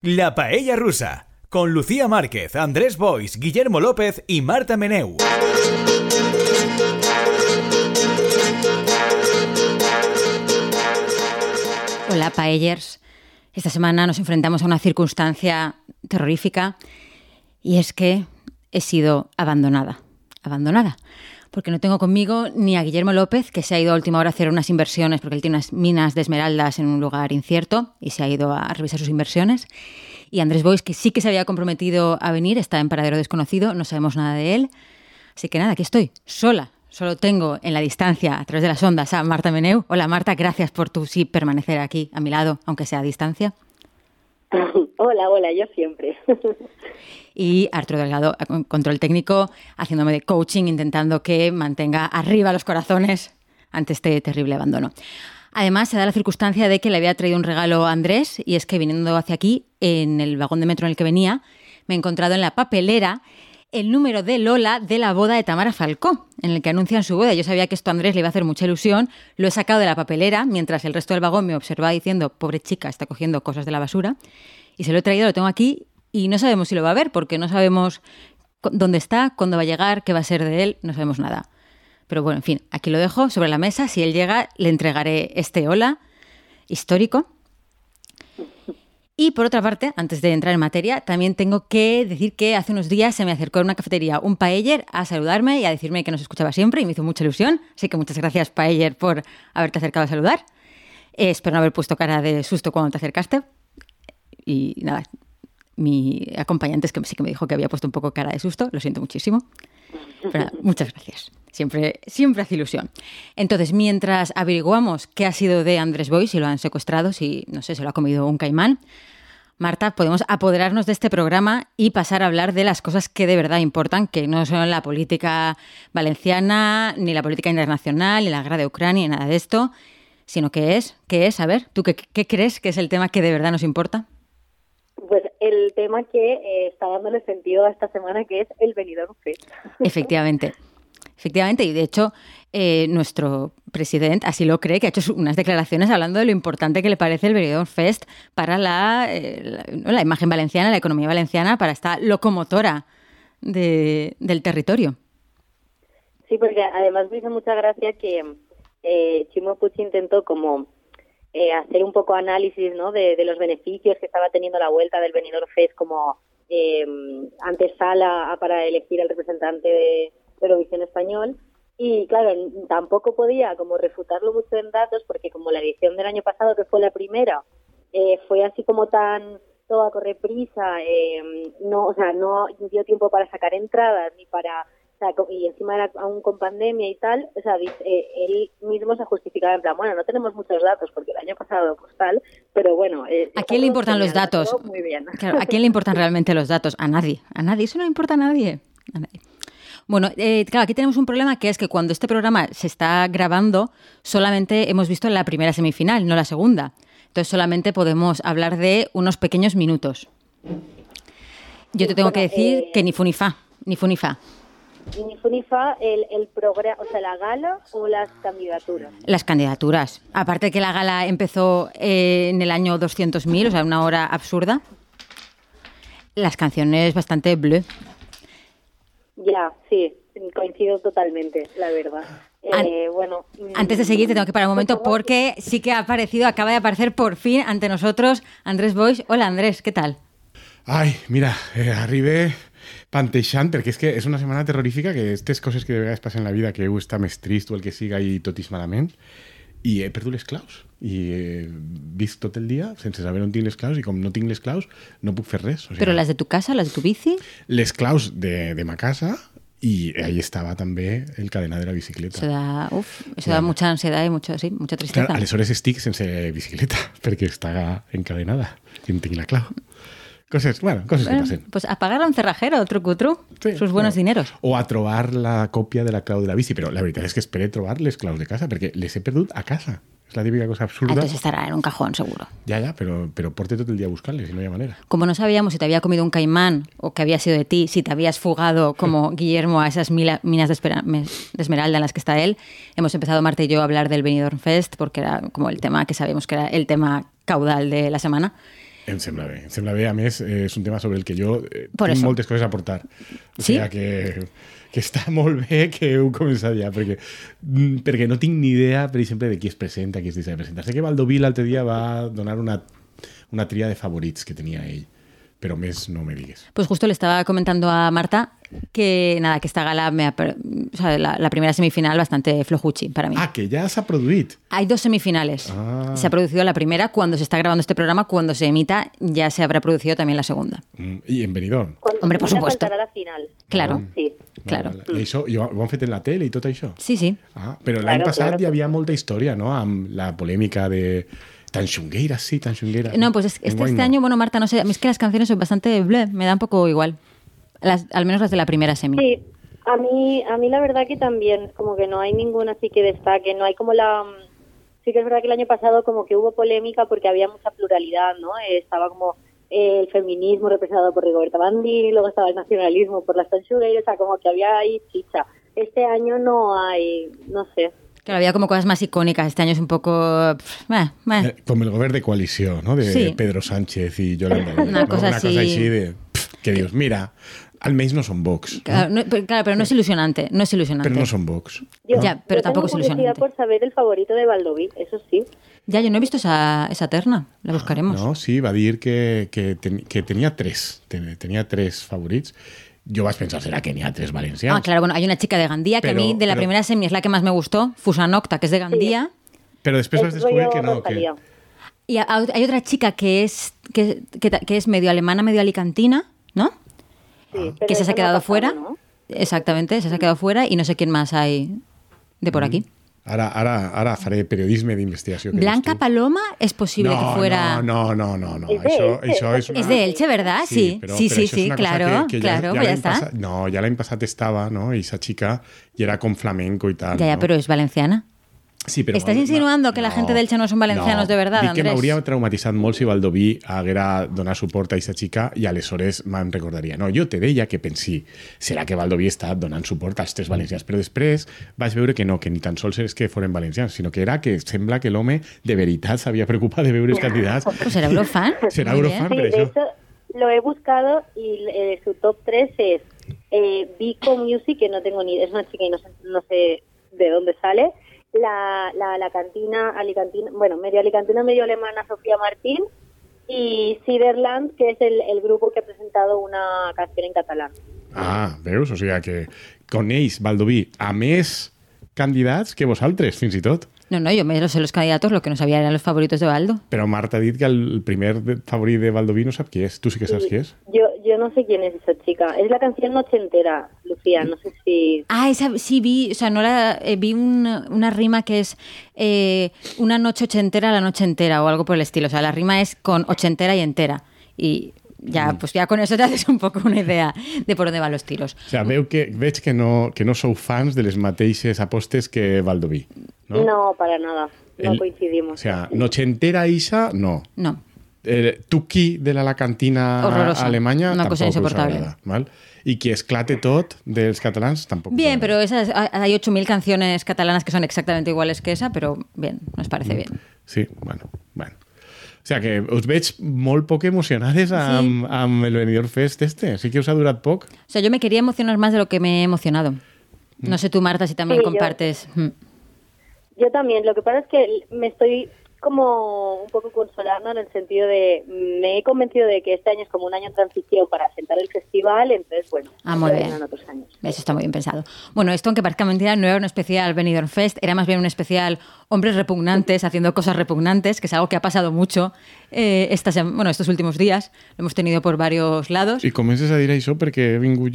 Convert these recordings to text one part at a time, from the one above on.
La Paella Rusa, con Lucía Márquez, Andrés Bois, Guillermo López y Marta Meneu. Hola, Paellers. Esta semana nos enfrentamos a una circunstancia terrorífica y es que he sido abandonada. Abandonada porque no tengo conmigo ni a Guillermo López, que se ha ido a última hora a hacer unas inversiones, porque él tiene unas minas de esmeraldas en un lugar incierto y se ha ido a revisar sus inversiones. Y Andrés Bois, que sí que se había comprometido a venir, está en paradero desconocido, no sabemos nada de él. Así que nada, aquí estoy, sola. Solo tengo en la distancia, a través de las ondas, a Marta Meneu. Hola Marta, gracias por tu sí permanecer aquí a mi lado, aunque sea a distancia. Hola, hola, yo siempre. y Arturo Delgado, control técnico, haciéndome de coaching, intentando que mantenga arriba los corazones ante este terrible abandono. Además, se da la circunstancia de que le había traído un regalo a Andrés, y es que viniendo hacia aquí, en el vagón de metro en el que venía, me he encontrado en la papelera el número de Lola de la boda de Tamara Falcó, en el que anuncian su boda. Yo sabía que esto a Andrés le iba a hacer mucha ilusión, lo he sacado de la papelera, mientras el resto del vagón me observaba diciendo, pobre chica, está cogiendo cosas de la basura, y se lo he traído, lo tengo aquí, y no sabemos si lo va a ver, porque no sabemos dónde está, cuándo va a llegar, qué va a ser de él, no sabemos nada. Pero bueno, en fin, aquí lo dejo sobre la mesa, si él llega, le entregaré este hola histórico y por otra parte, antes de entrar en materia, también tengo que decir que hace unos días se me acercó en una cafetería un paeller a saludarme y a decirme que nos escuchaba siempre y me hizo mucha ilusión. Así que muchas gracias, paeller, por haberte acercado a saludar. Eh, espero no haber puesto cara de susto cuando te acercaste. Y nada, mi acompañante es que sí que me dijo que había puesto un poco cara de susto. Lo siento muchísimo. Pero muchas gracias. Siempre, siempre hace ilusión. Entonces, mientras averiguamos qué ha sido de Andrés Boy, si lo han secuestrado, si, no sé, se lo ha comido un caimán, Marta, podemos apoderarnos de este programa y pasar a hablar de las cosas que de verdad importan, que no son la política valenciana, ni la política internacional, ni la guerra de Ucrania, ni nada de esto, sino que es, ¿qué es? A ver, ¿tú qué, crees que es el tema que de verdad nos importa? Pues el tema que eh, está dándole sentido a esta semana, que es el Benidorm Fest. Efectivamente. Efectivamente, y de hecho, eh, nuestro presidente así lo cree, que ha hecho unas declaraciones hablando de lo importante que le parece el Benidorm Fest para eh, la, imagen valenciana, la economía valenciana, para esta locomotora del territorio. Sí, porque además me hizo mucha gracia que eh, Chimo Puig intentó como eh, hacer un poco análisis ¿no? de, los beneficios que estaba teniendo la vuelta del Benidorm Fest como eh, antesala para elegir al representante de Eurovisión Español y claro, tampoco podía como refutarlo mucho en datos porque como la edición del año pasado, que fue la primera, eh, fue así como tan todo a correr prisa, eh, no, o sea, no dio tiempo para sacar entradas ni para o sea, y encima era aún con pandemia y tal, o sea, eh, él mismo se justificaba en plan, bueno, no tenemos muchos datos porque el año pasado pues tal, pero bueno. Eh, ¿A quién le importan los datos? Muy bien. Claro, ¿a quién le importan realmente los datos? A nadie, a nadie, eso no importa a nadie. A nadie. Bueno, eh, claro, aquí tenemos un problema que es que cuando este programa se está grabando, solamente hemos visto la primera semifinal, no la segunda. Entonces solamente podemos hablar de unos pequeños minutos. Yo te tengo que decir eh, que ni funifa, ni funifa. Ni funifa el, el programa, o sea, la gala o las candidaturas. Las candidaturas. Aparte que la gala empezó eh, en el año 200.000, o sea, una hora absurda. Las canciones bastante bleu. Ya, sí, coincido totalmente, la verdad. Eh, bueno, antes de seguir te tengo que parar un momento porque sí que ha aparecido, acaba de aparecer por fin ante nosotros Andrés Boix. Hola Andrés, ¿qué tal? Ay, mira, eh, arribé panteixant, porque es que es una semana terrorífica que estas cosas que de vegades pasan en la vida, que gusta més trist o el que siga y totis malament, i he perdut les claus i he vist tot el dia sense saber on tinc les claus i com no tinc les claus no puc fer res. O sigui, ¿Però les de tu casa, les de tu bici? Les claus de, de ma casa y ahí estaba també el cadenat de la bicicleta. Eso da, uf, eso da mucha ansiedad y mucho, sí, mucha tristeza. Claro, aleshores estic sense bicicleta perquè està encadenada i en tinc la clau. Cosas, bueno, cosas que pasen. Pues a pagar a un cerrajero, trucutru, sí, sus buenos bueno. dineros. O a trobar la còpia de la clau de la bici, però la veritat és que esperé trobar les claus de casa, perquè les he perdut a casa. Es la típica cosa absurda. Entonces estará en un cajón, seguro. Ya, ya, pero, pero porte todo el día a buscarles y no hay manera. Como no sabíamos si te había comido un caimán o que había sido de ti, si te habías fugado como Guillermo a esas minas de, esmeralda en las que está él, hemos empezado Marta y yo a hablar del Benidorm Fest porque era como el tema que sabíamos que era el tema caudal de la semana. Em sembla bé. Em sembla bé, a més, és un tema sobre el que jo eh, tinc eso. moltes coses a aportar. O Sí? sigui que, que està molt bé que heu començat ja, perquè, mm, perquè no tinc ni idea, per exemple, de qui es presenta, qui es deixa de presentar. Sé que Baldoví l'altre dia va donar una, una tria de favorits que tenia ell, però més no me digues. Pues justo le estaba comentando a Marta que nada, que esta gala me ha o sea, la, la primera semifinal bastante flojuchi para mí. Ah, que ja s'ha produït. Hay dos semifinales. Ah. Se ha producido la primera cuando se está grabando este programa, cuando se emita ya se habrá producido también la segunda. Mm, I en Benidorm. Cuando Hombre, por supuesto. la final. Claro. Sí. Claro. Vale, vale. Això, i ho, ho han fet en la tele i tot això? Sí, sí. Ah, però Claro, l'any passat claro. hi havia molta història, no?, amb la polèmica de tan xungueira, sí, tan xungueira. No, pues es- este, este año, bueno, Marta, no sé, a mí es que las canciones son bastante bleh, me da un poco igual. Las, al menos las de la primera semi. Sí, a mí, a mí la verdad que también, como que no hay ninguna así que destaque, no hay como la... Sí que es verdad que el año pasado como que hubo polémica porque había mucha pluralidad, ¿no? Eh, estaba como eh, el feminismo representado por Rigoberta Bandini, luego estaba el nacionalismo por las Tanchugueiras, o sea, como que había ahí chicha. Este año no hay, no sé. Claro, había como cosas más icónicas. Este año es un poco... meh, meh. Eh, Com el govern de coalició, no?, de Sí. Pedro Sánchez i Yolanda. Una no? cosa Una así. cosa així de... que dius, mira, almenys no són Vox, no? Claro, no, pero, claro, pero no es ilusionante, no es ilusionante. però no són Vox. Yo, Ya, pero yo tampoco es tengo curiosidad ilusionante. por saber el favorito de Valdoví, eso sí. Ya, yo no he visto esa, esa terna, la buscaremos. No, sí, va dir que, que, ten, que tenia tres, ten, tenia tres favorits. Jo vaig pensar, ha tres valencians? Ah, claro, bueno, hay una chica de Gandía que a Pero- mí de la pero- primera semi es la que más me gustó, Fusanocta, que es de Gandía. Però després vas Es descobrir rollo que no, que... Y a- hay otra chica que es, que, que, que es medio alemana, medio alicantina, ¿no? Sí, pero que se ha quedado pasado, fuera. ¿no? Exactamente, se ha quedado fuera y no sé quién más hay de por aquí. Ara, ara, ara faré periodisme d'investigació. Blanca dius. Paloma es posible no, que fuera... No, no, no, no. És de Això, això és, una... Es de Elche, ¿verdad? Sí, però- sí, però sí, és sí, cosa claro, que, que claro, ja, pues está. passat- no, ja l'any passat estava, no? I esa chica i era con flamenco i tal. Ya, ya, no? pero es valenciana. Sí, però ¿Estás Val- insinuando que la gente de Elche no son valencianos de verdad, Dic que Andrés? m'hauria traumatitzat molt si Valdoví haguera donat suport a aquesta xica i aleshores me'n recordaria. No, jo te deia que pensi, serà que Valdoví està donant suport als tres valencians, però després vaig veure que no, que ni tan sols és que foren valencians, sinó que era que sembla que l'home de veritat s'havia preocupat de veure els candidats. Pues será Eurofan. Será Muy Eurofan. bien. Sí, eso- hecho lo he buscado y eh, su top 3 es eh, Vico Music, que no tengo ni es una chica y no sé, no sé de dónde sale, la, la, la cantina alicantina, bueno, medio alicantina, medio alemana Sofía Martín y Ciderland, que es el, el grupo que ha presentado una canción en catalán. Ah, veus? O sigui que coneix Valdoví a més candidats que vosaltres, fins i tot. No, no, yo me lo sé los candidatos, lo que no sabía eran los favoritos de Baldo. Però Marta ha dit que el primer de- favorit de Valdoví no sap qui és. Tu sí que saps qui és? Yo, yo no sé quién es esa chica. Es la canción Noche Entera, Lucía. No sé si... Ah, esa sí vi, o sea, no la, eh, vi un- una rima que es eh, una noche ochentera, la noche entera o algo por el estilo. O sea, la rima es con ochentera y entera. Y ya, pues ya con eso te haces un poco una idea de por dónde van los tiros. O sigui, veu que, veig que no, que no sou fans de les mateixes apostes que Valdoví. No? No, para nada. No El- coincidimos. O sea, Nochentera Isa, no. No. Eh, Tuki de la Lacantina Horrorosa. Alemanya Una cosa tampoc us insoportable. agrada. Val? I que esclate tot dels catalans tampoc. us Bien, pero esas, hay 8.000 canciones catalanas que son exactamente iguales que esa, pero bien, nos parece bien. Sí, bueno, bueno. O sea que us veig molt poc emocionades amb, amb el Benidorm Fest este. Sí que us ha durat poc. O sea, yo me quería emocionar más de lo que me he emocionado. No sé tú, Marta, si también Sí, yo- compartes. Mm. Yo también. Lo que pasa es que me estoy como un poco consolando en el sentido de me he convencido de que este año es como un año de transición para asentar el festival, entonces bueno, Ah, muy bien. otros años. Eso está muy bien pensado. Bueno, esto, aunque parezca mentira, no era un especial Benidorm Fest, era más bien un especial hombres repugnantes haciendo cosas repugnantes, que es algo que ha pasado mucho eh, estas, bueno, estos últimos días. Lo hemos tenido por varios lados. I comences a dir això perquè he vingut.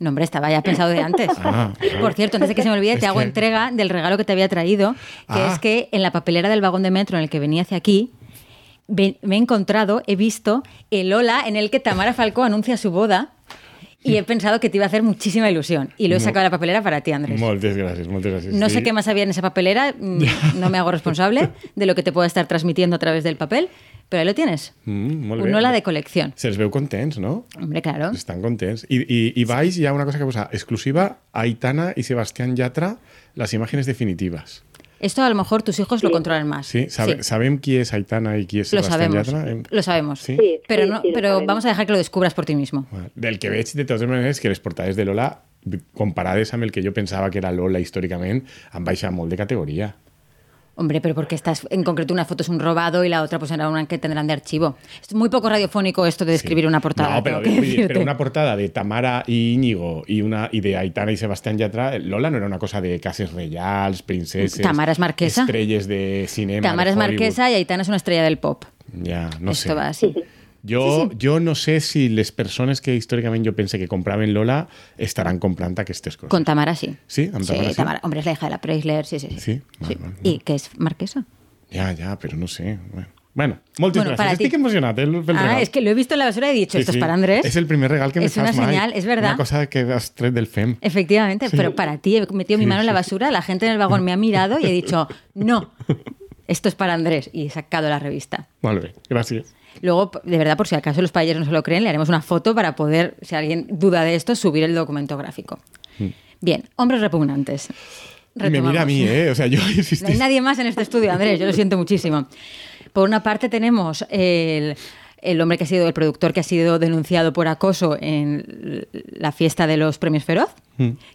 No, hombre, estaba ya pensado de antes. Ah, ah. Por cierto, antes de que se me olvide, Es te hago que- entrega del regalo que te había traído, que Ah. es que en la papelera del vagón de metro en el que venía hacia aquí, me he encontrado, he visto el hola en el que Tamara Falcó anuncia su boda y he pensado que te iba a hacer muchísima ilusión. Y lo he sacado de la papelera para ti, Andrés. Moltes gràcies, moltes gràcies. No sé Sí. qué más había en esa papelera, mm, no me hago responsable de lo que te pueda estar transmitiendo a través del papel, pero ahí lo tienes. Mm, molt Un bé. hola de colección. Se'ls veu contents, no? Hombre, claro. Estan contents. I, i, i baix hi ha una cosa que posa exclusiva Aitana i Sebastián Yatra, les imágenes definitivas. Esto a lo mejor tus hijos lo controlan más. Sí, sabe, Sí. ¿sabem qui és Aitana i qui és Lo Sebastián sabemos. Yatra? Lo sabemos. Sí? Pero, sí, no, pero vamos a dejar que lo descubras por ti mismo. Bueno, Del que veig, de totes maneres, que les portades de Lola, comparades amb el que jo pensava que era Lola històricament, han baixat molt de categoria. Hombre, pero porque estás en concreto una foto es un robado y la otra pues era una que tendrán de archivo. Es muy poco radiofónico esto de describir una portada. No, pero, decirte. pero una portada de Tamara y Íñigo y, una, y de Aitana y Sebastián Yatra, Lola no era una cosa de cases reials, princeses... Tamara es marquesa. Estrelles de cinema. Tamara de es marquesa y Aitana es una estrella del pop. Ja, no Esto sé. va así. Jo, Sí, sí. jo no sé si les persones que històricament jo pense que compraven Lola estaran comprant aquestes coses. Con Tamara sí. Sí, amb Tamara sí? Tamara. Hombre, es la hija de la Preisler, sí, sí. sí. Sí? Vale, vale, ¿Y que es marquesa? Ja, ja, però no sé. Bueno, bueno moltes Bueno, ti. Estic emocionat eh, pel Ah, regal. es que lo he visto en la basura y he dicho, esto es para Andrés. És el primer regal que me Es una señal, es verdad. Una cosa que has tret del FEM. Efectivamente, pero para ti he metido mi Sí, mano en la sí, basura, la gente en el vagón me ha mirado y he dicho, no, esto es para Andrés. Y he sacado la revista. Bé, gràcies. Luego, de verdad, por si acaso los payeros no se lo creen, le haremos una foto para poder, si alguien duda de esto, subir el documento gráfico. Bien, hombres repugnantes. Y me mira a mí, Retomamos. ¿eh? O sea, yo No hay nadie más en este estudio, Andrés, yo lo siento muchísimo. Por una parte tenemos el, el hombre que ha sido, el productor que ha sido denunciado por acoso en la fiesta de los premios Feroz,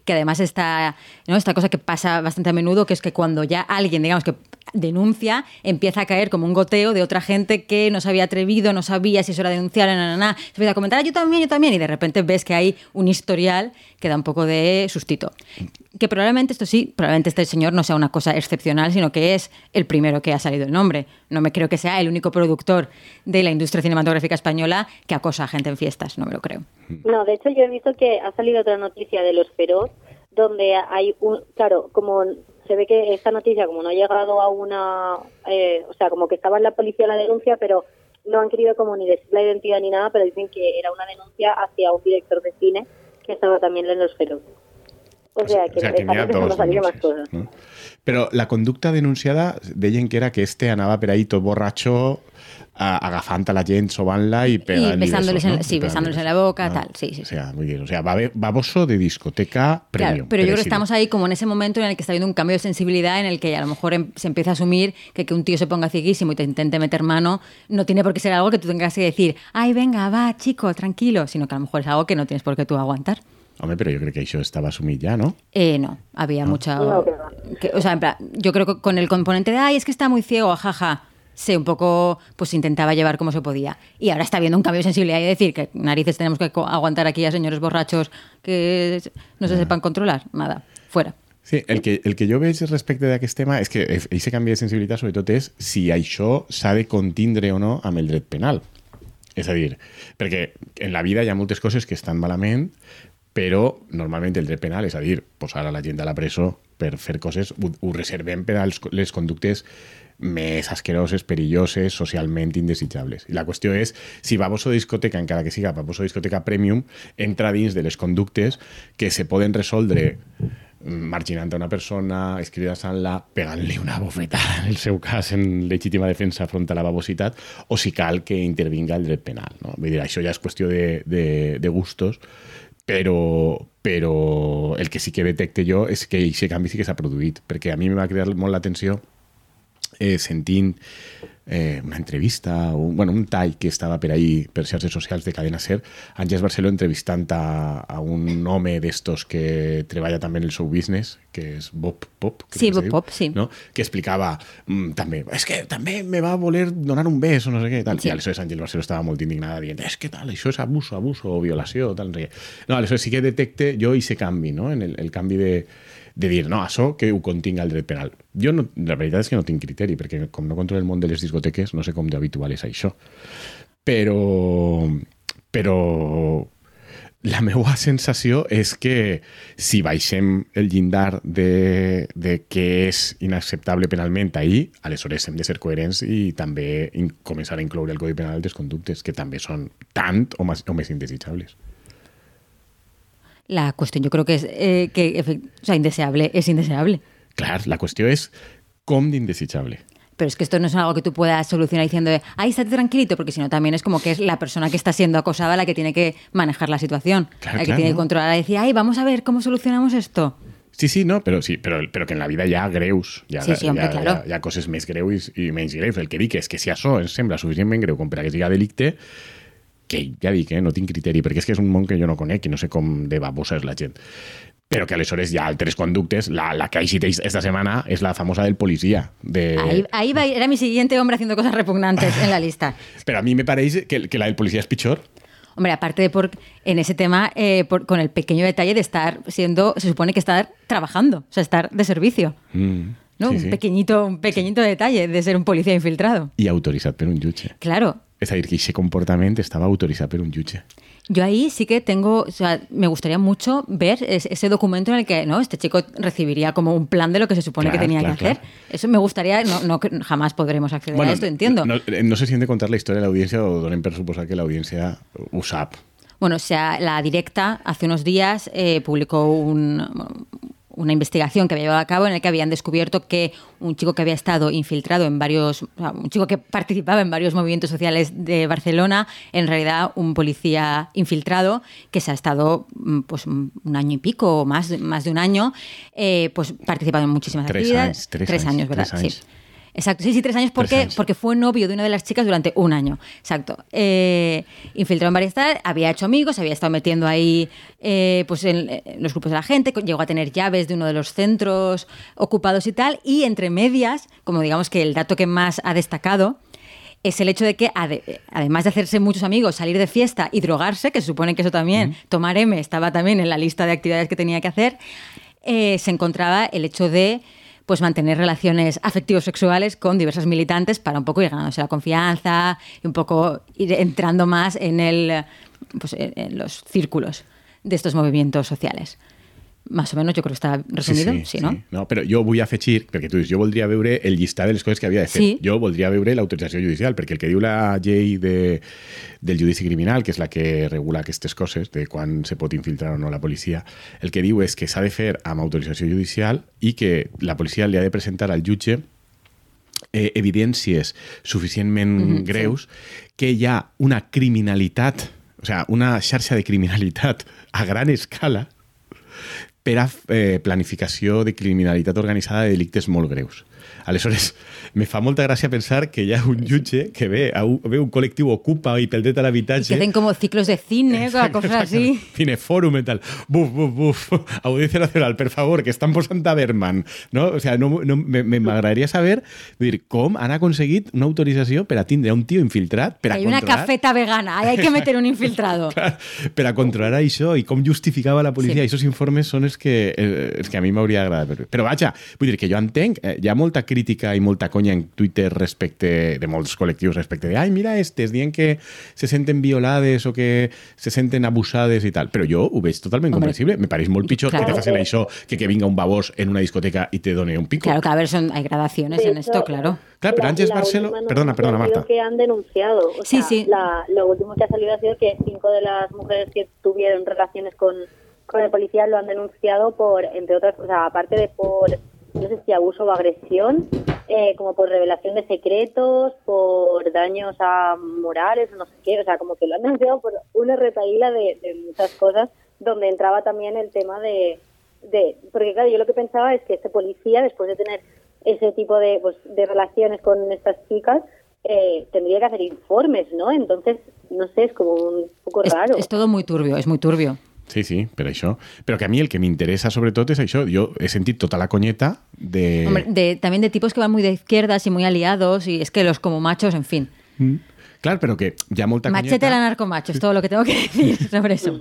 que además está, ¿no? esta cosa que pasa bastante a menudo, que es que cuando ya alguien, digamos que denuncia, empieza a caer como un goteo de otra gente que no se había atrevido, no sabía si eso era denunciar, na, na, se empieza a comentar, "Ah, yo también, yo también, y de repente ves que hay un historial que da un poco de sustito. Que probablemente esto sí, probablemente este señor no sea una cosa excepcional, sino que es el primero que ha salido el nombre. No me creo que sea el único productor de la industria cinematográfica española que acosa a gente en fiestas, no me lo creo. No, de hecho yo he visto que ha salido otra noticia de los feroz donde hay un, claro, como se ve que esta noticia como no ha llegado a una, eh, o sea, como que estaba en la policía la denuncia, pero no han querido como ni decir la identidad ni nada, pero dicen que era una denuncia hacia un director de cine que estaba también en los feroz. O sea, que, o sea, que dos más cosas. no? Però la conducta denunciada deien que era que este anava per ahí tot borratxo a, agafant a la gent, sobant-la i pegant-li besándoles besos, en- no? sí, besándoles en la boca, tal, sí, sí, O sea, muy bien. O sea, babe- baboso de discoteca premium. Claro, pero yo creo que estamos ahí como en ese momento en el que está habiendo un cambio de sensibilidad en el que a lo mejor em- se empieza a asumir que que un tío se ponga cieguísimo y te intente meter mano no tiene por qué ser algo que tú tengas que decir, ay, venga, va, chico, tranquilo, sino que a lo mejor es algo que no tienes por qué tú aguantar. Home, però jo crec que això estava assumit ja, no? Eh, no, había mucha... No, va. que- o sea, en plan, yo creo que con el componente de, ay, es que está muy ciego, jaja, se un poco, pues intentaba llevar como se podía. Y ahora está habiendo un cambio de sensibilidad y decir que narices tenemos que aguantar aquí a señores borrachos que no se sepan controlar. Nada, fuera. Sí, el que, el que jo veig respecte d'aquest tema és que aquest canvi de sensibilitat sobretot és si això s'ha de contindre o no amb el dret penal. És a dir, perquè en la vida hi ha moltes coses que estan malament, però normalment el dret penal, és a dir, posar a la gent a la presó per fer coses, ho, ho reservem per a les conductes més asqueroses, perilloses, socialment indesitjables. I la qüestió és si baboso discoteca, encara que siga baboso de discoteca premium, entra dins de les conductes que se poden resoldre marginant a una persona, escridassant-la, pegant-li una bofetada, en el seu cas, en legítima defensa front a la babositat, o si cal que intervinga el dret penal. No? Vull dir, això ja és qüestió de, de, de gustos, però, però el que sí que detecte jo és que aquest canvi sí que s'ha produït, perquè a mi em va cridar molt l'atenció eh, sentint eh, una entrevista, un, bueno, un tall que estava per ahí per xarxes socials de Cadena Ser, Àngels Barceló entrevistant a, a un home d'estos que treballa també en el show business, que és Bob Pop. Sí, se Bob Pop, sí. No? Que explicava mm, també, és que també me va voler donar un beso, no sé què, tal. Sí. I aleshores Àngels Barceló estava molt indignada dient, és que tal, això és abuso, abuso, o violació, tal, no sé què. No, aleshores sí que detecte jo ese canvi, no? En el, el canvi de, de dir, no, això que ho continga el dret penal. Jo, no, la veritat és que no tinc criteri, perquè com no controlo el món de les discoteques, no sé com d'habitual és això. Però, però la meva sensació és que si baixem el llindar de, de què és inacceptable penalment ahir, aleshores hem de ser coherents i també començar a incloure el Codi Penal des conductes, que també són tant o més, o més indesitjables. La cuestión yo creo que es eh, que, o sea, indeseable, es indeseable. Clar, la qüestió és com d'indesitjable. Pero es que esto no es algo que tú puedas solucionar diciendo, de, ay, estate tranquilito, porque si no también es como que es la persona que está siendo acosada la que tiene que manejar la situación, Claro, la que claro, tiene que ¿no? controlar y decir, ay, vamos a ver cómo solucionamos esto. Sí, sí, no, però, sí, però, però que en la vida ha greus. Ha, Sí, sí, hombre, claro. Hi ha coses més greus i, i menys greus. El que dic és que si això ens sembla suficientment greu com per a que siga delicte, que ja dic, eh, no tinc criteri, perquè és que és un món que jo no conec i no sé com de babosa és la gent. Però que aleshores hi ha altres conductes. La, la que eixit esta setmana és la famosa del policia. De... Ahí, ahí va, era mi siguiente hombre haciendo cosas repugnantes en la lista. Però a mi me pareix que, que la del policia és pitjor. Hombre, aparte de por en ese tema, eh, por- con el pequeño detalle de estar siendo, se supone que estar trabajando, o sea, estar de servicio. Mm, ¿no? sí, un sí. pequeñito, un pequeñito detalle de ser un policía infiltrado. I autoritzat per un jutge. Claro. A dir, que aquest comportament estava autoritzat per un jutge. Yo ahí sí que tengo, o sea, me gustaría mucho ver es- ese documento en el que no este chico recibiría como un plan de lo que se supone Claro, que tenía claro, que hacer. claro. Eso me gustaría, no, jamás podremos acceder a esto, entiendo. No, no sé si hem de contar la història de l'audiència o donem per suposar que l'audiència ho sap. Bueno, o sea, la directa hace unos días eh, publicó un- una investigación que había llevado a cabo en el que habían descubierto que un chico que había estado infiltrado en varios, o sea, un chico que participaba en varios movimientos sociales de Barcelona, en realidad un policía infiltrado que se ha estado mm, pues un un año y pico o más, más de un año, eh, pues participando en muchísimas Tres actividades. años, tres años, ¿verdad? tres años. Sí. Exacto, sí, sí, tres años porque, Tres años. porque fue novio de una de las chicas durante un año. Exacto. Eh, infiltrado en varias tal, había hecho amigos, había estado metiendo ahí eh, pues en, en los grupos de la gente, llegó a tener llaves de uno de los centros ocupados y tal, y entre medias, como digamos que el dato que más ha destacado, es el hecho de que, ade- además de hacerse muchos amigos, salir de fiesta y drogarse, que se supone que eso también, tomar M estaba también en la lista de actividades que tenía que hacer, eh, se encontraba el hecho de pues mantener relaciones afectivos sexuales con diversas militantes para un poco ir ganándose la confianza y un poco ir entrando más en el pues en, los círculos de estos movimientos sociales. Más o menos yo creo que está resumido, sí, ¿no? no? Però jo vull afegir, perquè tu dius, jo voldria veure el llistat de les coses que havia de fer. Sí. Jo voldria veure l'autorització judicial, perquè el que diu la llei de, del judici criminal, que és la que regula aquestes coses, de quan se pot infiltrar o no la policia, el que diu és que s'ha de fer amb autorització judicial i que la policia li ha de presentar al jutge eh, evidències suficientment greus que hi ha una criminalitat, o sigui, una xarxa de criminalitat a gran escala per a eh, planificació de criminalitat organitzada de delictes molt greus. Aleshores, me fa molta gràcia pensar que hi ha un jutge que ve, a un, ve un col·lectiu ocupa i pel dret a Que l'habitatge hacen como ciclos de cine, cosas así. Cineforum y tal. Buf, buf, buf. Audiencia Nacional, per favor, que estan posant a Berman. No? O sea, no, no, m'agradaria saber dir, com han aconseguit una autorització per a tindre un tio infiltrat per a Hay una cafeta vegana, ahí hay que meter un infiltrado. Clar, per a controlar això i com justificava la policia. Sí. Sí. Aquests informes són els que, eh, els que a mi m'hauria agradat. Però vaja, vull dir que jo entenc, eh, hi ha molta crítica i molta conya en Twitter respecte de molts col·lectius respecte de ai, mira estes, dient que se senten violades o que se senten abusades i tal. Però jo ho veig totalment Hombre, comprensible. Me pareix molt pitjor claro. que te facin això que que vinga un babós en una discoteca i te done un pico. Claro que a ver, son, hay gradaciones en esto, claro. Claro, pero Ángeles Barceló- perdona, perdona, Marta. que han denunciado. O Sí, sea, sí. la- lo último que ha salido ha sido que cinco de las mujeres que tuvieron relaciones con, con el policía lo han denunciado por, entre otras, o sea, aparte de por, no sé si abuso o agresión, eh, como por revelación de secretos, por daños a morales, o no sé qué, o sea, como que lo han denunciado por una retaíla de, de muchas cosas, donde entraba también el tema de, de, porque claro, yo lo que pensaba es que este policía, después de tener ese tipo de, pues, de relaciones con estas chicas, eh, tendría que hacer informes, ¿no? Entonces, no sé, es como un poco Es, raro. es todo muy turbio, es muy turbio. Sí, sí, per això. Però que a mi el que m'interessa sobretot és això. Jo he sentit tota la conyeta de... Hombre, de, también de tipos que van muy de izquierdas y muy aliados, y es que los como machos, en fin. Mm. Clar, però que ha molta Machete la narcomacho, es todo lo que tengo que decir sobre eso.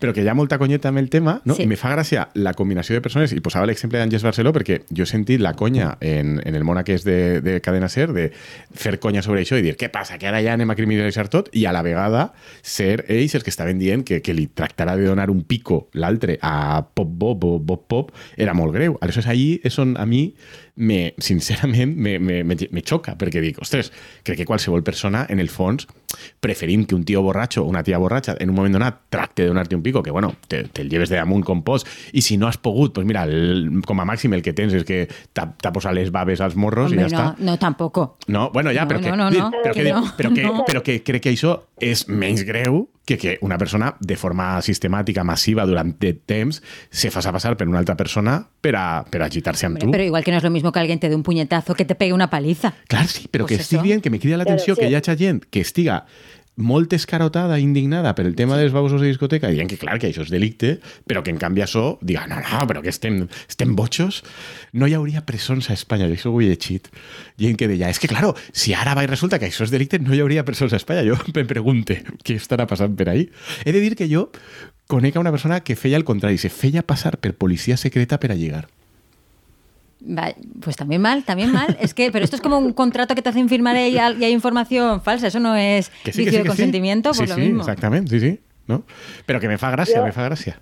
Però que ha molta conyeta amb el tema, no? Sí. I me fa gràcia la combinació de persones, i posava l'exemple d'Àngels Barceló, perquè jo he sentit la conya en, en el món aquest de, de Cadena Ser, de fer conya sobre això i dir, què passa, que ara ja anem a criminalitzar tot, i a la vegada ser ells els que estaven dient que, que li tractarà de donar un pico l'altre a Pop Bob o Bob Pop era molt greu. Aleshores, allí és on a mi, me, sincerament, me, me, me, me xoca, perquè dic, ostres, crec que qualsevol persona, en el fons, preferim que un tio borratxo o una tia borratxa en un moment donat tracte de donar-te un pico, que bueno, te, te el lleves de damunt com pots, i si no has pogut, pues mira, el, com a màxim el que tens és que t'ha posat les baves als morros Hombre, i ja no, està. no, tampoco. No, bueno, ja, No, però, que, no, no, no. però, que, Que no, però, que, no. però que crec que això és menys greu que que una persona de forma sistemàtica, massiva, durant temps, se faça passar per una altra persona per a, per a agitar-se amb tu. pero igual que no es lo mismo que alguien te dé un puñetazo que te pegue una paliza. Clar, sí, però Pues que estic això. dient que me crida l'atenció Claro, que sí. hi hagi gent que estiga molt escarotada, indignada per el tema dels babosos de discoteca, i dient que clar que això és delicte, però que en canvi això diga, no, no, però que estem, estem botxos, no hi hauria presons a Espanya, jo això ho he llegit, gent que deia, és que claro, si ara va i resulta que això és delicte, no hi hauria presons a Espanya. Jo me pregunte, què estarà passant per ahí? He de dir que jo conec a una persona que feia el contrari, se feia passar per policia secreta per a lligar. Va, Pues también mal, también mal. Es que, pero esto es como un contrato que te hacen firmar y hay y hay información falsa. Eso no es Que sí, vicio que sí, de que sí. consentimiento, Sí, pues lo sí, mismo. exactament, sí, sí. No? Però que me fa gràcia, Jo- me fa gràcia.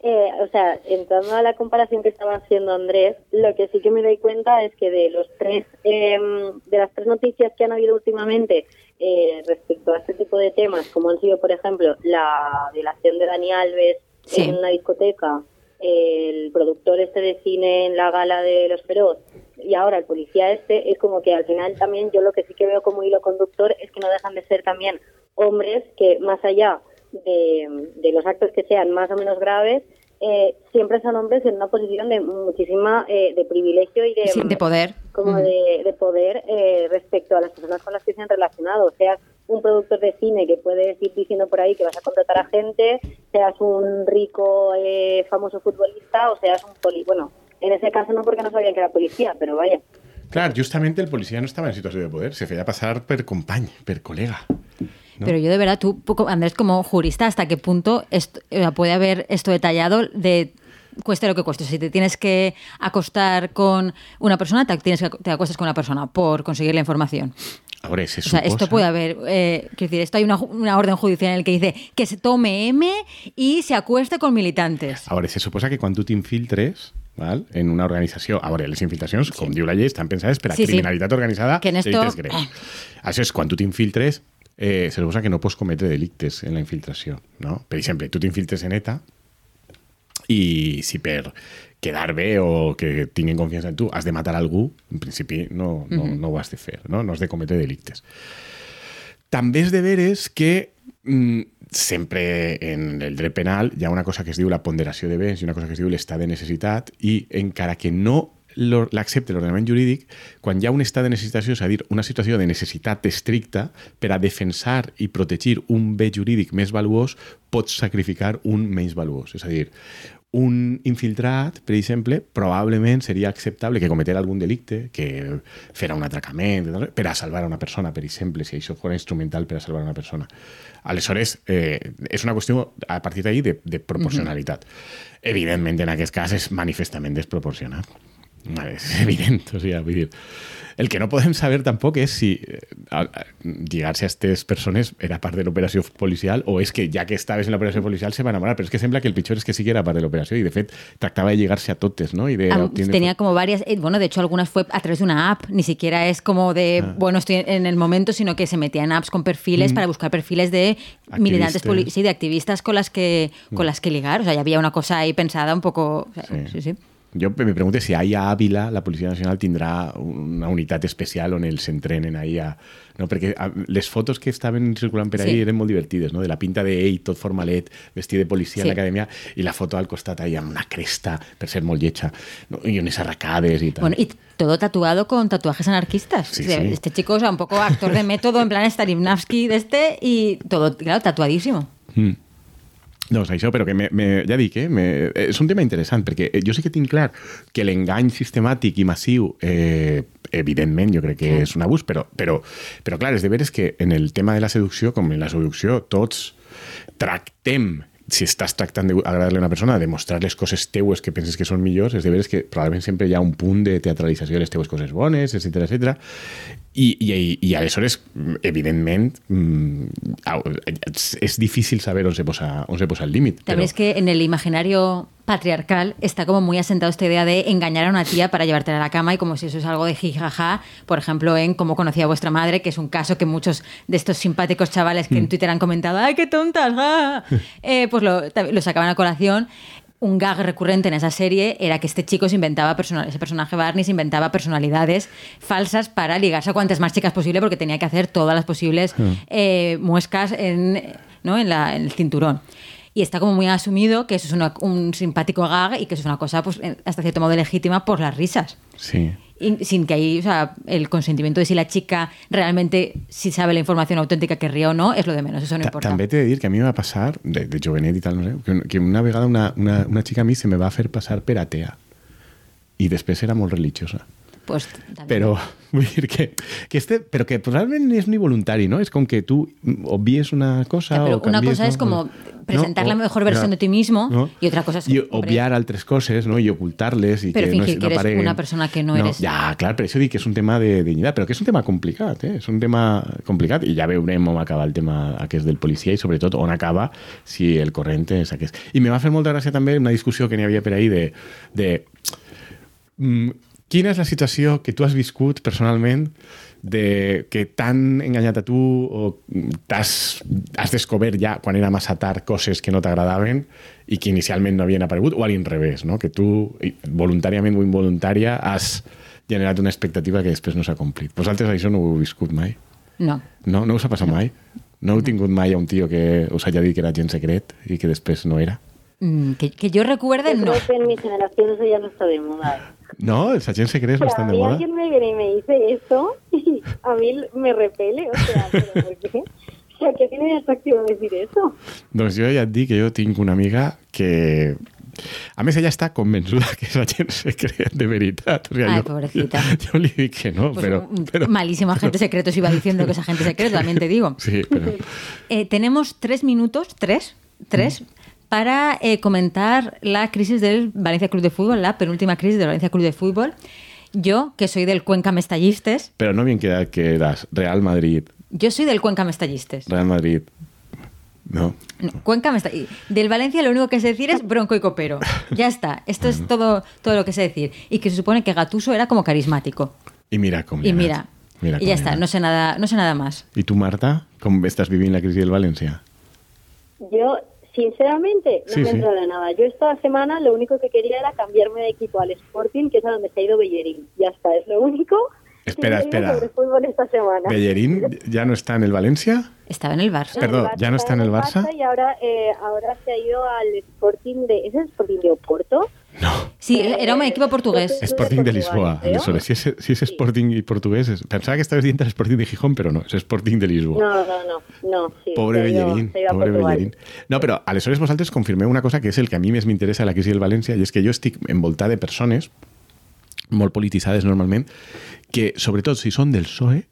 Eh, o sea, entrando a la comparación que estaba haciendo Andrés, lo que sí que me doy cuenta es que de los tres, eh, de las tres noticias que han habido últimamente eh, respecto a este tipo de temas, como han sido, por ejemplo, la violación de Dani Alves Sí. en una discoteca, el productor este de cine en la gala de Los Feroz y ahora el policía este, es como que al final también yo lo que sí que veo como hilo conductor es que no dejan de ser también hombres que más allá de, de los actos que sean más o menos graves, eh, siempre son hombres en una posición de muchísima eh, de privilegio y de, Sí, de poder. como de, de poder eh, respecto a las personas con las que se han relacionado. Seas un productor de cine que puedes ir diciendo por ahí que vas a contratar a gente, seas un rico eh, famoso futbolista o seas un poli. Bueno, en ese caso no porque no sabían que era policía, pero vaya. Clar, justament el policia no estava en situació de poder, se feia passar per company, per col·lega. ¿no? Pero yo de verdad, tú, Andrés, como jurista, ¿hasta qué punto esto- puede haber esto detallado de cueste lo que cueste? Si te tienes que acostar con una persona, te, tienes que, te acuestas con una persona por conseguir la información. A veure, se O sea, suposa... esto puede haber, eh, quiero decir, esto hay una, orden judicial en el que dice que se tome M y se acueste con militantes. A veure, se suposa que quan tu t'infiltres val, en una organització... A veure, les infiltracions, com diu la llei, estan pensades per a Sí, sí. criminalitat organitzada Que en esto- delictes greus. Això és, quan tu t'infiltres, eh, se suposa que no pots cometre delictes en la infiltració. No? Per exemple, tu t'infiltres en ETA i si per quedar bé o que tinguin confiança en tu has de matar algú, en principi no, no, no ho has de fer, no? no has de cometre delictes. També és de veres que mm, sempre en el dret penal hi ha una cosa que es diu la ponderació de béns i una cosa que es diu l'estat de necessitat i encara que no lo- l'accepte l'ordenament jurídic, quan hi ha un estat de necessitació, és a dir, una situació de necessitat estricta, per a defensar i protegir un bé jurídic més valuós, pots sacrificar un menys valuós. És a dir, un infiltrat, per exemple, probablement seria acceptable que cometés algun delicte, que fera un atracament, per a salvar a una persona, per exemple, si això fos instrumental per a salvar a una persona. Aleshores, eh, és una qüestió, a partir d'ahir, de, de proporcionalitat. Evidentment, en aquest cas, és manifestament desproporcionat. Vale, és evident, o dir, el que no podem saber tampoc és si eh, a- a- lligar-se a aquestes persones era part de l'operació policial o és que ja que estaves en l'operació policial se va enamorar, però és que sembla que el pitjor és que sí que era part de l'operació i de fet tractava de lligar-se a totes, ¿no? Y de tenía como varias, eh, bueno, de hecho algunas fue a través de una app, ni siquiera es como de, Ah. bueno, estoy en el momento, sino que se metía en apps con perfiles para buscar perfiles de militantes, Mm. Activistas. poli- sí, de activistas con las que con las que ligar, o sea, ya había una cosa ahí pensada un poco, o sea, sí, sí. Jo me pregunto si ahí a Ávila la Policia Nacional tindrà una unitat especial on els entrenen ahí a... No? Perquè les fotos que estaven circulant per ahí Sí. eren molt divertides, no? de la pinta d'ell, tot formalet, vestit de policia Sí. en l'acadèmia, i la foto al costat ahí amb una cresta, per ser molt lletja, no? i unes arracades i tal. Bueno, y todo tatuado con tatuajes anarquistas. Sí, O sea, sí. Este chico es un poco actor de método, en plan Stanislavski de este, y todo, claro, tatuadísimo. Mm. Doncs això, però que me, me, ja dic, eh, me, és un tema interessant, perquè eh, jo sí que tinc clar que l'engany sistemàtic i massiu, eh, evidentment, jo crec que és un abús, però, però, però clar, és de veres que en el tema de la seducció, com en la seducció, tots tractem si estàs tractant d'agradar-li a una persona, de mostrar les coses teues que penses que són millors, és de veres que probablement sempre hi ha un punt de teatralització de les teues coses bones, etc etc. I, i, i aleshores, evidentment, mm, és, és difícil saber on se posa, on se posa el límit. También es que en el imaginario patriarcal está como muy asentado esta idea de engañar a una tía para llevártela a la cama y como si eso es algo de jijaja, por ejemplo, en cómo conocía a vuestra madre, que es un caso que muchos de estos simpáticos chavales que en Twitter han comentado, ¡ay, qué tontas! ah", eh, pues lo, lo sacaban a colación un gag recurrente en esa serie era que este chico se inventaba personal, ese personaje Barney se inventaba personalidades falsas para ligarse a cuantas más chicas posible porque tenía que hacer todas las posibles eh, muescas en, ¿no? en, la- en el cinturón. Y está como muy asumido que eso es una- un simpático gag y que eso es una cosa pues, hasta cierto modo legítima por las risas. Sí. Y sin que ahí, o sea, el consentimiento de si la chica realmente si sabe la información auténtica que ríe o no, es lo de menos, eso no Ta- importa. També t'he de dir que a mi em va passar, de, de jovenet i tal, no sé, que, que una vegada una, una, una xica a mi se me va fer passar per atea. I després era molt religiosa. Pues, también. Vull dir que, que este, però que realment és ni voluntari, no? És com que tu obvies una cosa Ya, pero o una cosa no? es como presentar No, la o- mejor versión no, de ti mismo y otra cosa es hombre, obviar altres coses, no? I ocultar-les i Però que no, fingir es- que eres apareguen. una persona que no eres. Ja, clar, per això dic que és un tema de dignitat, però que és un tema complicat, eh? És un tema complicat i ja veurem on acaba el tema aquest del policia i sobretot on acaba si el corrent és aquest. I me va fer molta gràcia també una discussió que n'hi havia per ahir de, de mm, quina és la situació que tu has viscut personalment de que t'han enganyat a tu o t'has has descobert ja quan era massa tard coses que no t'agradaven i que inicialment no havien aparegut o a l'inrevés, no? que tu voluntàriament o involuntària has generat una expectativa que després no s'ha complit. Vosaltres això no ho heu viscut mai? No. No, no us ha passat mai? No heu tingut mai a un tio que us haya dit que era gent secret i que després no era? Mm, Que, que yo recuerde, no. creo que en mi generación eso ya no está de moda. No, els agents secrets no Pero a mí moda? alguien me viene y me dice eso y a mí me repele, o sea, ¿pero por qué? O sea, ¿qué tiene de atractivo decir eso? Doncs jo ja et dic que jo tinc una amiga que... A més, ella està convençuda que és agent secret, de veritat. O Ai, jo, pobrecita. Jo li dic que no, Pues però... un però malísimo agente secreto si iba diciendo que es agente secreto, también te digo. Sí, però... Eh, tenemos tres minutos, tres, tres, para eh, comentar la crisis del Valencia Club de Fútbol, la penúltima crisis del Valencia Club de Fútbol. Yo, que soy del Cuenca Mestallistes, Però no havien quedat que eras Real Madrid, yo soy del Cuenca Mestallistes. Real Madrid... No. No, Cuenca Mestallistes. Del Valencia lo único que sé decir es bronco y copero. Ya está. Esto es todo, todo lo que sé decir. Y que se supone que Gatuso era como carismático. I mira com Y mira. Mira y ya está. No sé nada, no sé nada más. I tu, Marta, com estàs vivint la crisi del València? Yo, sinceramente, no Sí, me sí. entra de nada. Yo esta semana lo único que quería era cambiarme de equipo al Sporting, que es a donde se ha ido Bellerín. Ya está, es lo único Espera, que espera. sobre fútbol esta semana. Bellerín ja no està en el València? Estaba en el Barça. Perdón, el ¿ya no está en el Barça? Y ahora, eh, ahora se ha ido al Sporting de... ¿Es el Sporting de Oporto? No. Sí, era un equipo portugués. Sporting de Lisboa. Aleshores, si és Sporting i portuguès... És... Pensava que estaves dient el Sporting de Gijón, però no, és Sporting de Lisboa. No, no, no, no. Sí, Pobre Bellerín, a pobre. Bellerín. No, però aleshores vosaltres confirmeu una cosa que és el que a mi més m'interessa de la crisi del València i és que jo estic envoltat de persones molt polititzades normalment que, sobretot si són del PSOE,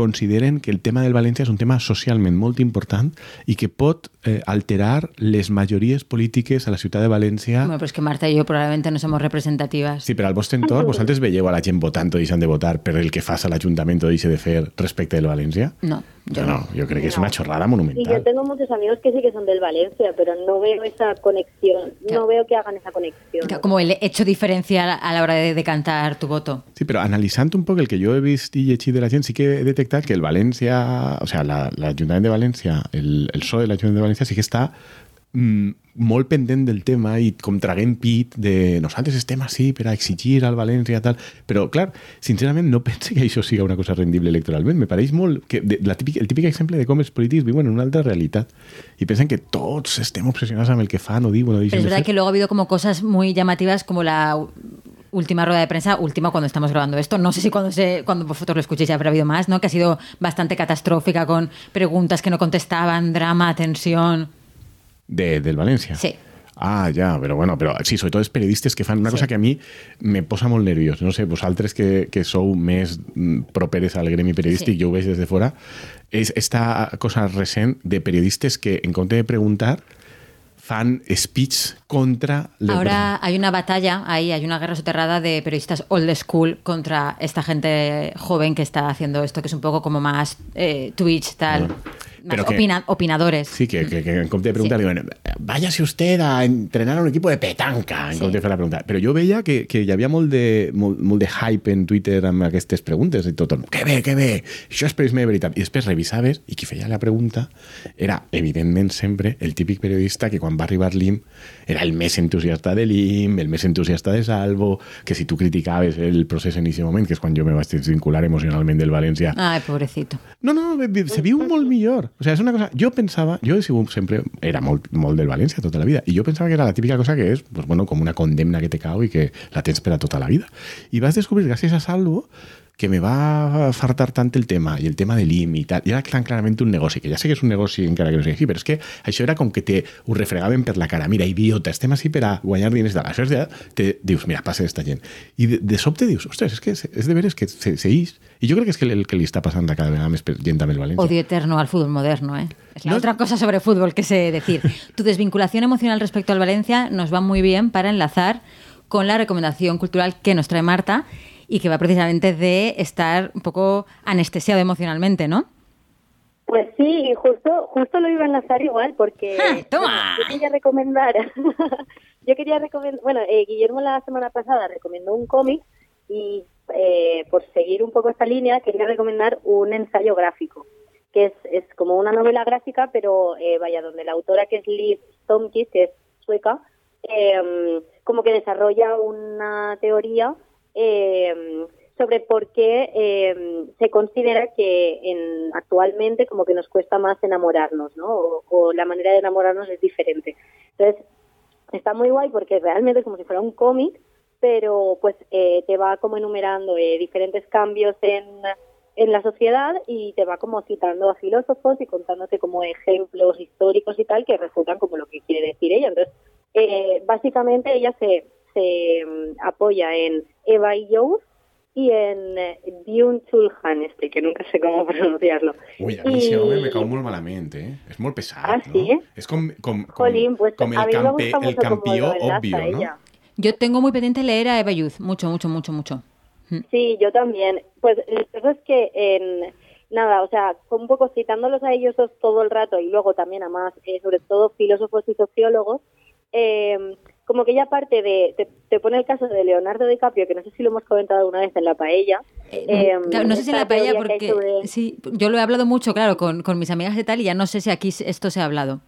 consideren que el tema del València és un tema socialment molt important i que pot eh, alterar les majories polítiques a la ciutat de València Bueno, pues que Marta y yo probablemente no somos representativas. Sí, però al vostre entorn, vosaltres veieu a la gent votant o deixant de votar per el que fas a l'Ajuntament o deixa de fer respecte del València? No, yo no, jo crec que és una xorrada Y yo monumental. tengo muchos amigos que sí que son del Valencia, pero no veo esa conexión, Claro. no veo que hagan esa conexión. Como el hecho diferencial a la hora de decantar tu voto. Sí, però analitzant un poc el que jo he vist i llegit de la gent, sí que he detectat que el València, o sigui, la- l'Ajuntament de València, el, el PSOE de l'Ajuntament de València sí que està mm, molt pendent del tema i com traguent pit de nosaltres estem així per a exigir al València tal, però clar, sincerament no pense que això siga una cosa rendible electoralment, me pareix molt que de, la típic, el típic exemple de com els polítics viuen en una altra realitat i pensen que tots estem obsessionats amb el que fan o diuen o Pero deixen es de verdad que luego ha habido como cosas muy llamativas como la última rueda de prensa, última cuando estamos grabando esto, no sé si cuando, se, cuando vosotros lo escuchéis ya habrá habido más, ¿no? Que ha sido bastante catastrófica con preguntas que no contestaban, drama, tensión. De, del València? Sí. Ah, ja, però bueno, però sí, sobretot els periodistes que fan una Sí. cosa que a mi me posa molt nerviós. No sé, vosaltres que, que sou més mm, properes al gremi periodístic, Sí. jo ho veig des de fora, és esta cosa recent de periodistes que, en compte de preguntar, fan speech contra... Ahora hay una batalla, ahí hay una guerra soterrada de periodistas old school contra esta gente joven que está haciendo esto, que es un poco como más eh, Twitch, tal. Más opina- opinadores. Sí, que, que, que en compte de preguntar, Sí. diuen, váyase usted a entrenar a un equipo de petanca, en Sí. de fer la pregunta. Però jo veia que, que hi havia molt de, molt, molt de hype en Twitter amb aquestes preguntes i tot el món, que bé, que bé, això és per mi veritat. I després revisaves i qui feia la pregunta era, evidentment, sempre el típic periodista que quan va arribar l'IM era el més entusiasta de l'IM, el més entusiasta de Salvo, que si tu criticaves el procés en aquest moment, que és quan jo me vaig desvincular emocionalment del València, Ay, pobrecito. no, no, se viu molt millor. O sea, és una cosa... Jo he sigut sempre... Era molt, molt del València tota la vida. I jo pensava que era la típica cosa que és, pues, bueno, com una condemna que te cau i que la tens per a tota la vida. I vas descobrir, gràcies a Salvo, que me va fartar tant el tema, i el tema de l'IM i tal, i era tan clarament un negoci, que ja sé que és un negoci encara que no així, però és que això era com que te ho refregaven per la cara. Mira, idiota, estem així per a guanyar diners de Això és de, te dius, mira, passa d'esta gent. I de, de sobte dius, ostres, és que és de veres que se, se ix. I jo crec que és que el que li està passant a cada vegada més gent amb el València. Odio eterno al fútbol moderno, ¿eh? Es la No- otra cosa sobre fútbol que sé decir. Tu desvinculación emocional respecto al Valencia nos va muy bien para enlazar con la recomendación cultural que nos trae Marta y que va precisamente de estar un poco anestesiado emocionalmente, ¿no? Pues sí, justo, justo lo iba a enlazar igual porque ¡Ja! ¡Toma! yo quería recomendar, yo quería recomendar, bueno, eh, Guillermo la semana pasada recomendó un cómic y eh, por seguir un poco esta línea quería recomendar un ensayo gráfico, que es, es como una novela gráfica, pero eh, vaya, donde la autora que es Liz Tomkis, que es sueca, eh, como que desarrolla una teoría eh, sobre por qué eh, se considera que en, actualmente como que nos cuesta más enamorarnos, ¿no? O, la manera de enamorarnos es diferente. Entonces, está muy guay porque realmente es como si fuera un cómic, pero pues eh, te va como enumerando eh, diferentes cambios en, en la sociedad y te va como citando a filósofos y contándote como ejemplos históricos y tal que refutan como lo que quiere decir ella. Entonces, eh, básicamente ella se, se mm, apoya en Eva y Jones y en eh, Byung Chul Han, este, que nunca sé cómo pronunciarlo. Ui, a mi I- me cau molt malament, eh? És molt pesat, Ah, no? sí? És com, com, com, Jolín, pues com el, campe, el campió obvio, ¿no? ella. Yo tengo muy pendiente leer a Eva Youth, mucho, mucho, mucho, mucho. Sí, yo también. Pues que pasa es que en nada, o sea, un poco citándolos a ellos todo el rato y luego también a más, eh, sobre todo filósofos y sociólogos, eh, como que ya parte de, te, te pone el caso de Leonardo DiCaprio, que no sé si lo hemos comentado alguna vez en la paella. eh, Claro, no sé si en la paella porque sobre- sí, yo lo he hablado mucho, claro, con, con mis amigas y tal, y ya no sé si aquí esto se ha hablado.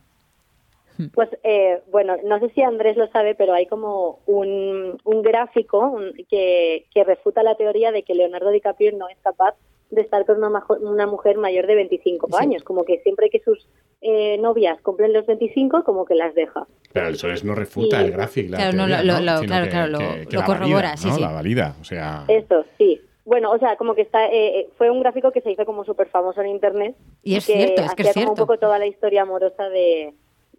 Pues eh, bueno, no sé si Andrés lo sabe, pero hay como un, un gráfico un- que, que refuta la teoría de que Leonardo DiCaprio no es capaz de estar con una, majo- una mujer mayor de 25 Sí. años, como que siempre que sus eh, novias cumplen los 25, como que las deja. Pero eso es no refuta Y- el gráfico, la Claro, no, lo- lo- Sino claro, que- claro, lo- que- que lo la corrobora, valida, sí, ¿no? sí. La valida, o sea... Eso, sí. Bueno, o sea, como que está, eh, eh, fue un gráfico que se hizo como súper famoso en internet. Y es que cierto, es que es hacía como cierto. un poco toda la historia amorosa de,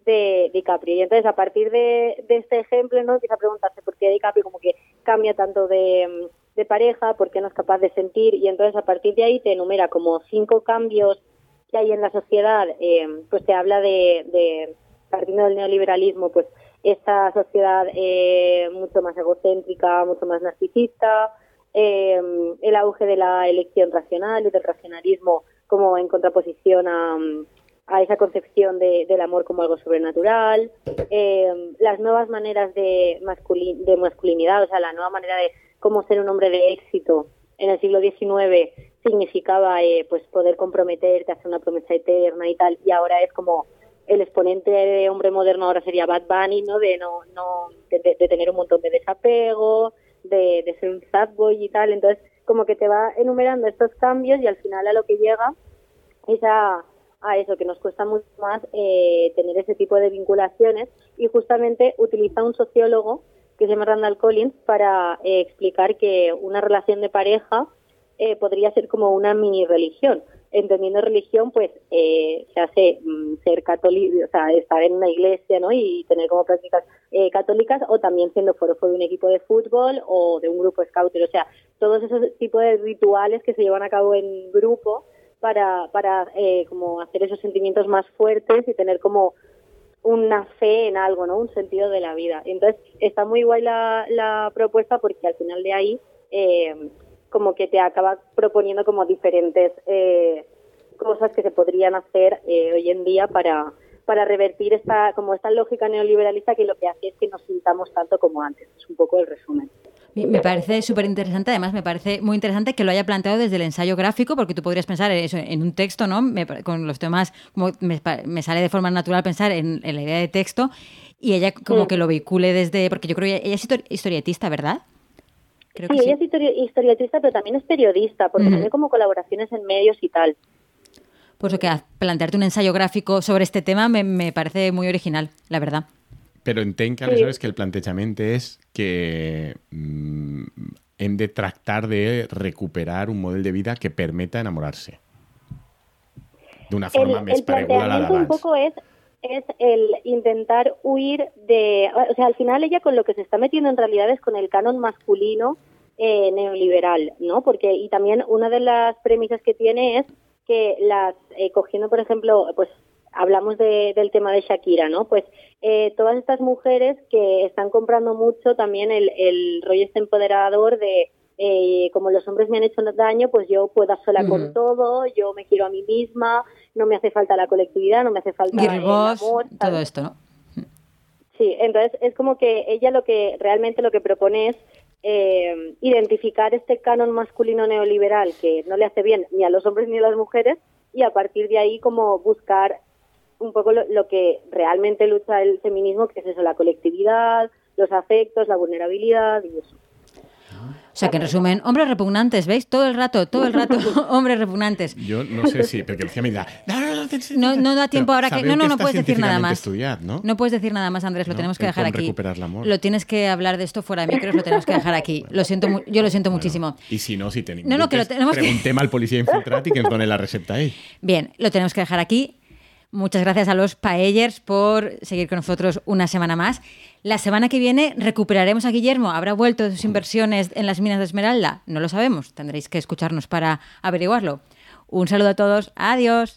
de DiCaprio. Y entonces, a partir de, de este ejemplo, ¿no? Empieza a preguntarse por qué DiCaprio como que cambia tanto de, de pareja, por qué no es capaz de sentir. Y entonces, a partir de ahí, te enumera como cinco cambios que hay en la sociedad. eh, pues te habla de, partiendo del neoliberalismo, pues esta sociedad eh, mucho más egocéntrica, mucho más narcisista, eh, el auge de la elección racional y del racionalismo como en contraposición a, esa concepción de- del amor como algo sobrenatural, las nuevas maneras de masculinidad, o sea, la nueva manera de cómo ser un hombre de éxito en el siglo XIX significaba eh, pues poder comprometerte, hacer una promesa eterna y tal, y ahora es como el exponente de hombre moderno ahora sería Bad Bunny, ¿no? De no, no, de, tener un montón de desapego, de, de ser un sad boy y tal. Entonces, como que te va enumerando estos cambios y al final a lo que llega es a, a eso, que nos cuesta mucho más eh, tener ese tipo de vinculaciones y justamente utiliza un sociólogo que se llama Randall Collins para eh, explicar que una relación de pareja eh, podría ser como una mini religión. Entendiendo religión, pues eh, se hace mm, ser católico, o sea, estar en una iglesia, ¿no? Y tener como prácticas eh, católicas, o también siendo forofo de un equipo de fútbol o de un grupo scouter. O sea, todos esos tipos de rituales que se llevan a cabo en grupo para, para eh, como hacer esos sentimientos más fuertes y tener como una fe en algo, ¿no? Un sentido de la vida. Entonces, está muy guay la, la propuesta porque al final de ahí, eh, como que te acaba proponiendo como diferentes eh, cosas que se podrían hacer eh, hoy en día para, para revertir esta, como esta lógica neoliberalista que lo que hace es que nos sintamos tanto como antes. Es un poco el resumen. Me parece súper interesante, además me parece muy interesante que lo haya planteado desde el ensayo gráfico, porque tú podrías pensar en eso, en un texto, ¿no? con los temas, como me, sale de forma natural pensar en, la idea de texto, y ella como que lo vehicule desde, porque yo creo que ella es historietista, ¿verdad? Sí, ella es historietista, pero también es periodista, porque tiene como colaboraciones en medios y tal. Pues lo que plantearte un ensayo gráfico sobre este tema me, me parece muy original, la verdad. Pero entenc que aleshores que el plantejament és que mm, hem de tractar de recuperar un model de vida que permeta enamorarse d'una forma el, més el pareguda a la d'abans. un poco es es el intentar huir de... O sea, al final ella con lo que se está metiendo en realidad es con el canon masculino eh, neoliberal, ¿no? Porque, y también una de las premisas que tiene es que las, eh, cogiendo por ejemplo, pues hablamos del tema de Shakira, ¿no? Pues eh, todas estas mujeres que están comprando mucho también el, el rollo este empoderador de eh, como los hombres me han hecho daño, pues yo puedo sola con todo, yo me quiero a mí misma, no me hace falta la colectividad, no me hace falta el amor. Todo esto, ¿no? Sí, entonces es como que ella lo que realmente lo que propone es eh, identificar este canon masculino neoliberal que no le hace bien ni a los hombres ni a las mujeres y a partir de ahí como buscar un poco lo, que realmente lucha el feminismo, que es eso, la colectividad, los afectos, la vulnerabilidad y eso. O sea, que en resumen, hombres repugnantes, ¿veis? Todo el rato, todo el rato, hombres repugnantes. Yo no sé si, porque Lucía me da... No, no da tiempo ahora que... No, no, no puedes decir nada más. ¿no? no puedes decir nada más, Andrés, lo tenemos que dejar aquí. recuperar el amor. Lo tienes que hablar de esto fuera de micros, lo tenemos que dejar aquí. Lo siento, yo lo siento muchísimo. Y si no, si tenemos... No, no, que lo tenemos Preguntem al policía infiltrat y que nos done la recepta ahí. Bien, lo tenemos que dejar aquí. Muchas gracias a los Paellers por seguir con nosotros una semana más. La semana que viene recuperaremos a Guillermo. ¿Habrá vuelto de sus inversiones en las minas de Esmeralda? No lo sabemos. Tendréis que escucharnos para averiguarlo. Un saludo a todos. Adiós.